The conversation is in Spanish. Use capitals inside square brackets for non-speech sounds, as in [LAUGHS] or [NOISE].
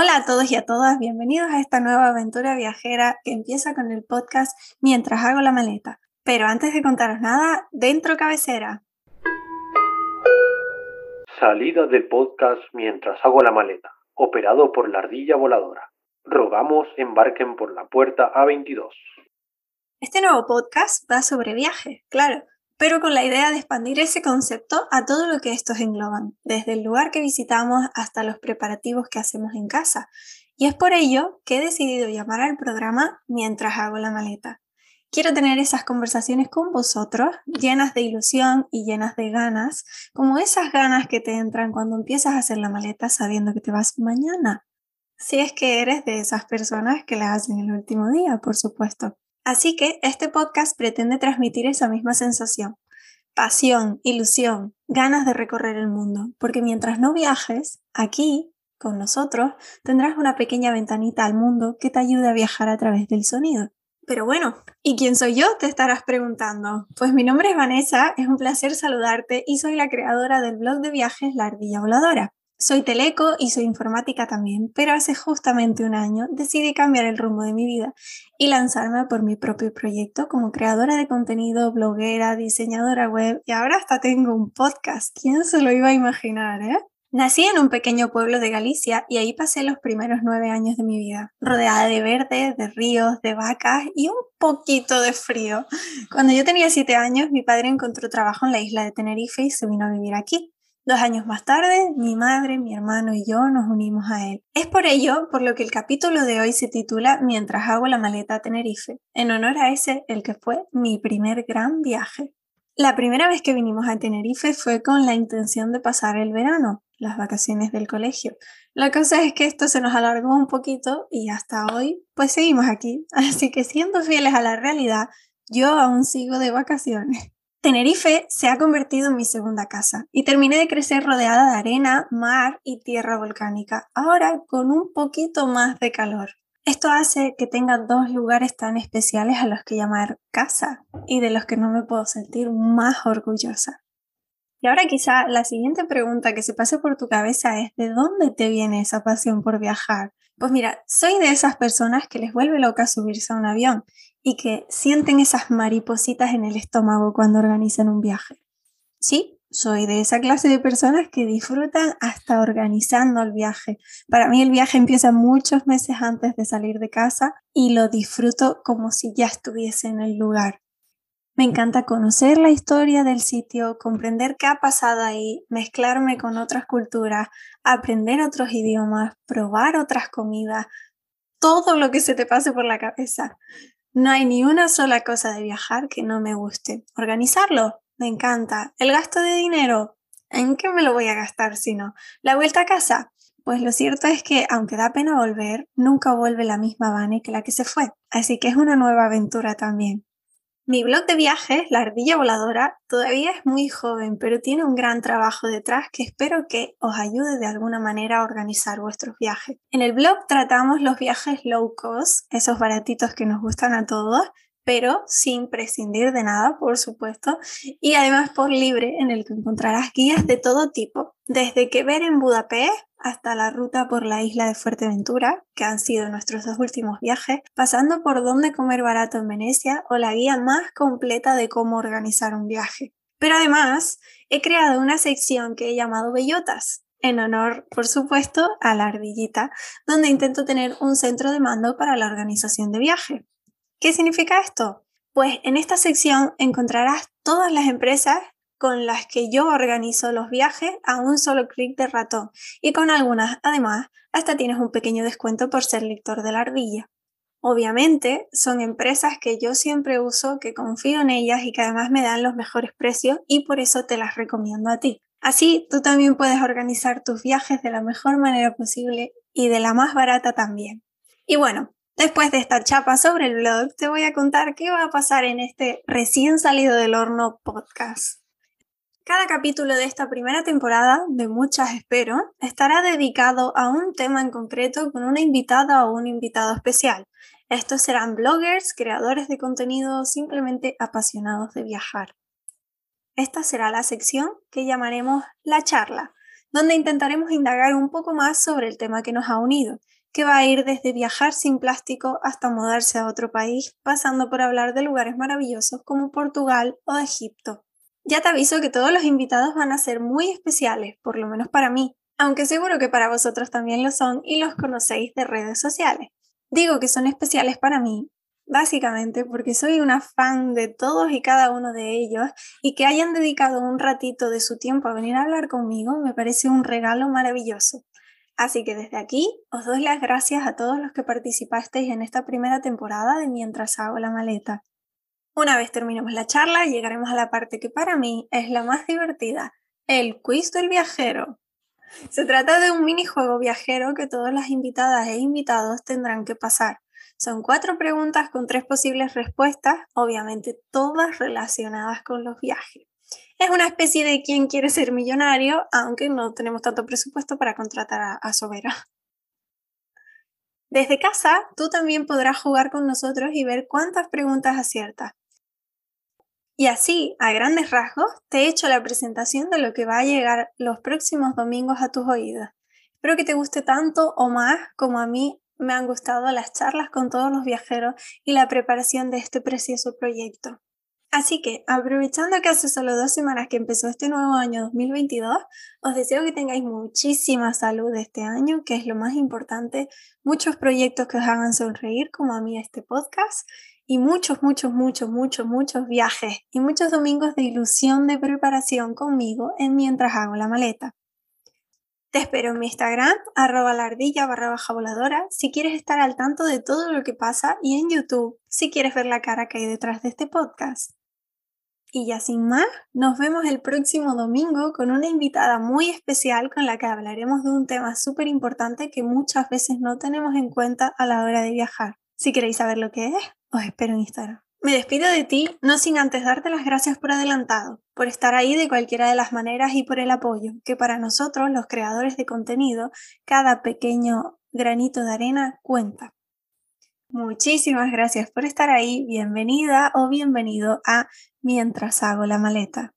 Hola a todos y a todas, bienvenidos a esta nueva aventura viajera que empieza con el podcast Mientras hago la maleta. Pero antes de contaros nada, dentro cabecera. Salida del podcast Mientras hago la maleta, operado por la ardilla voladora. Rogamos embarquen por la puerta A22. Este nuevo podcast va sobre viajes, claro, pero con la idea de expandir ese concepto a todo lo que estos engloban, desde el lugar que visitamos hasta los preparativos que hacemos en casa. Y es por ello que he decidido llamar al programa Mientras hago la maleta. Quiero tener esas conversaciones con vosotros, llenas de ilusión y llenas de ganas, como esas ganas que te entran cuando empiezas a hacer la maleta sabiendo que te vas mañana. Si es que eres de esas personas que la hacen el último día, por supuesto. Así que este podcast pretende transmitir esa misma sensación. Pasión, ilusión, ganas de recorrer el mundo, porque mientras no viajes, aquí, con nosotros, tendrás una pequeña ventanita al mundo que te ayude a viajar a través del sonido. Pero bueno, ¿y quién soy yo? Te estarás preguntando. Pues mi nombre es Vanessa, es un placer saludarte y soy la creadora del blog de viajes La Ardilla Voladora. Soy teleco y soy informática también, pero hace justamente un año decidí cambiar el rumbo de mi vida y lanzarme por mi propio proyecto como creadora de contenido, bloguera, diseñadora web y ahora hasta tengo un podcast. ¿Quién se lo iba a imaginar, eh? Nací en un pequeño pueblo de Galicia y ahí pasé los primeros nueve años de mi vida, rodeada de verde, de ríos, de vacas y un poquito de frío. Cuando yo tenía siete años, mi padre encontró trabajo en la isla de Tenerife y se vino a vivir aquí. Dos años más tarde, mi madre, mi hermano y yo nos unimos a él. Es por ello por lo que el capítulo de hoy se titula Mientras hago la maleta a Tenerife, en honor a ese, el que fue mi primer gran viaje. La primera vez que vinimos a Tenerife fue con la intención de pasar el verano, las vacaciones del colegio. La cosa es que esto se nos alargó un poquito y hasta hoy pues seguimos aquí. [LAUGHS] Así que siendo fieles a la realidad, yo aún sigo de vacaciones. Tenerife se ha convertido en mi segunda casa y terminé de crecer rodeada de arena, mar y tierra volcánica, ahora con un poquito más de calor. Esto hace que tenga dos lugares tan especiales a los que llamar casa y de los que no me puedo sentir más orgullosa. Y ahora quizá la siguiente pregunta que se pase por tu cabeza es ¿de dónde te viene esa pasión por viajar? Pues mira, soy de esas personas que les vuelve loca subirse a un avión y que sienten esas maripositas en el estómago cuando organizan un viaje. Sí, soy de esa clase de personas que disfrutan hasta organizando el viaje. Para mí el viaje empieza muchos meses antes de salir de casa y lo disfruto como si ya estuviese en el lugar. Me encanta conocer la historia del sitio, comprender qué ha pasado ahí, mezclarme con otras culturas, aprender otros idiomas, probar otras comidas, todo lo que se te pase por la cabeza. No hay ni una sola cosa de viajar que no me guste. Organizarlo, me encanta. El gasto de dinero, ¿en qué me lo voy a gastar si no? La vuelta a casa, pues lo cierto es que, aunque da pena volver, nunca vuelve la misma Vane que la que se fue. Así que es una nueva aventura también. Mi blog de viajes, La Ardilla Voladora, todavía es muy joven, pero tiene un gran trabajo detrás que espero que os ayude de alguna manera a organizar vuestros viajes. En el blog tratamos los viajes low cost, esos baratitos que nos gustan a todos, pero sin prescindir de nada, por supuesto, y además por libre, en el que encontrarás guías de todo tipo, desde que ver en Budapest hasta la ruta por la isla de Fuerteventura, que han sido nuestros dos últimos viajes, pasando por dónde comer barato en Venecia o la guía más completa de cómo organizar un viaje. Pero además, he creado una sección que he llamado Bellotas, en honor, por supuesto, a la ardillita, donde intento tener un centro de mando para la organización de viaje. ¿Qué significa esto? Pues en esta sección encontrarás todas las empresas con las que yo organizo los viajes a un solo clic de ratón y con algunas, además, hasta tienes un pequeño descuento por ser lector de la ardilla. Obviamente son empresas que yo siempre uso, que confío en ellas y que además me dan los mejores precios y por eso te las recomiendo a ti. Así tú también puedes organizar tus viajes de la mejor manera posible y de la más barata también. Y bueno, Después de esta chapa sobre el blog, te voy a contar qué va a pasar en este recién salido del horno podcast. Cada capítulo de esta primera temporada, de muchas espero, estará dedicado a un tema en concreto con una invitada o un invitado especial. Estos serán bloggers, creadores de contenido simplemente apasionados de viajar. Esta será la sección que llamaremos La charla, donde intentaremos indagar un poco más sobre el tema que nos ha unido, que va a ir desde viajar sin plástico hasta mudarse a otro país, pasando por hablar de lugares maravillosos como Portugal o Egipto. Ya te aviso que todos los invitados van a ser muy especiales, por lo menos para mí, aunque seguro que para vosotros también lo son y los conocéis de redes sociales. Digo que son especiales para mí, básicamente porque soy una fan de todos y cada uno de ellos y que hayan dedicado un ratito de su tiempo a venir a hablar conmigo me parece un regalo maravilloso. Así que desde aquí os doy las gracias a todos los que participasteis en esta primera temporada de Mientras hago la maleta. Una vez terminemos la charla, llegaremos a la parte que para mí es la más divertida, el quiz del viajero. Se trata de un minijuego viajero que todas las invitadas e invitados tendrán que pasar. Son cuatro preguntas con tres posibles respuestas, obviamente todas relacionadas con los viajes. Es una especie de quién quiere ser millonario, aunque no tenemos tanto presupuesto para contratar a, a Sobera. Desde casa, tú también podrás jugar con nosotros y ver cuántas preguntas aciertas. Y así, a grandes rasgos, te he hecho la presentación de lo que va a llegar los próximos domingos a tus oídos. Espero que te guste tanto o más como a mí me han gustado las charlas con todos los viajeros y la preparación de este precioso proyecto. Así que, aprovechando que hace solo dos semanas que empezó este nuevo año 2022, os deseo que tengáis muchísima salud este año, que es lo más importante, muchos proyectos que os hagan sonreír, como a mí este podcast, y muchos, muchos, muchos, muchos, muchos viajes y muchos domingos de ilusión de preparación conmigo en mientras hago la maleta. Te espero en mi Instagram, arroba la ardilla barra baja voladora, si quieres estar al tanto de todo lo que pasa y en YouTube, si quieres ver la cara que hay detrás de este podcast. Y ya sin más, nos vemos el próximo domingo con una invitada muy especial con la que hablaremos de un tema súper importante que muchas veces no tenemos en cuenta a la hora de viajar. Si queréis saber lo que es, os espero en Instagram. Me despido de ti, no sin antes darte las gracias por adelantado, por estar ahí de cualquiera de las maneras y por el apoyo, que para nosotros, los creadores de contenido, cada pequeño granito de arena cuenta. Muchísimas gracias por estar ahí, bienvenida o bienvenido a Mientras hago la maleta.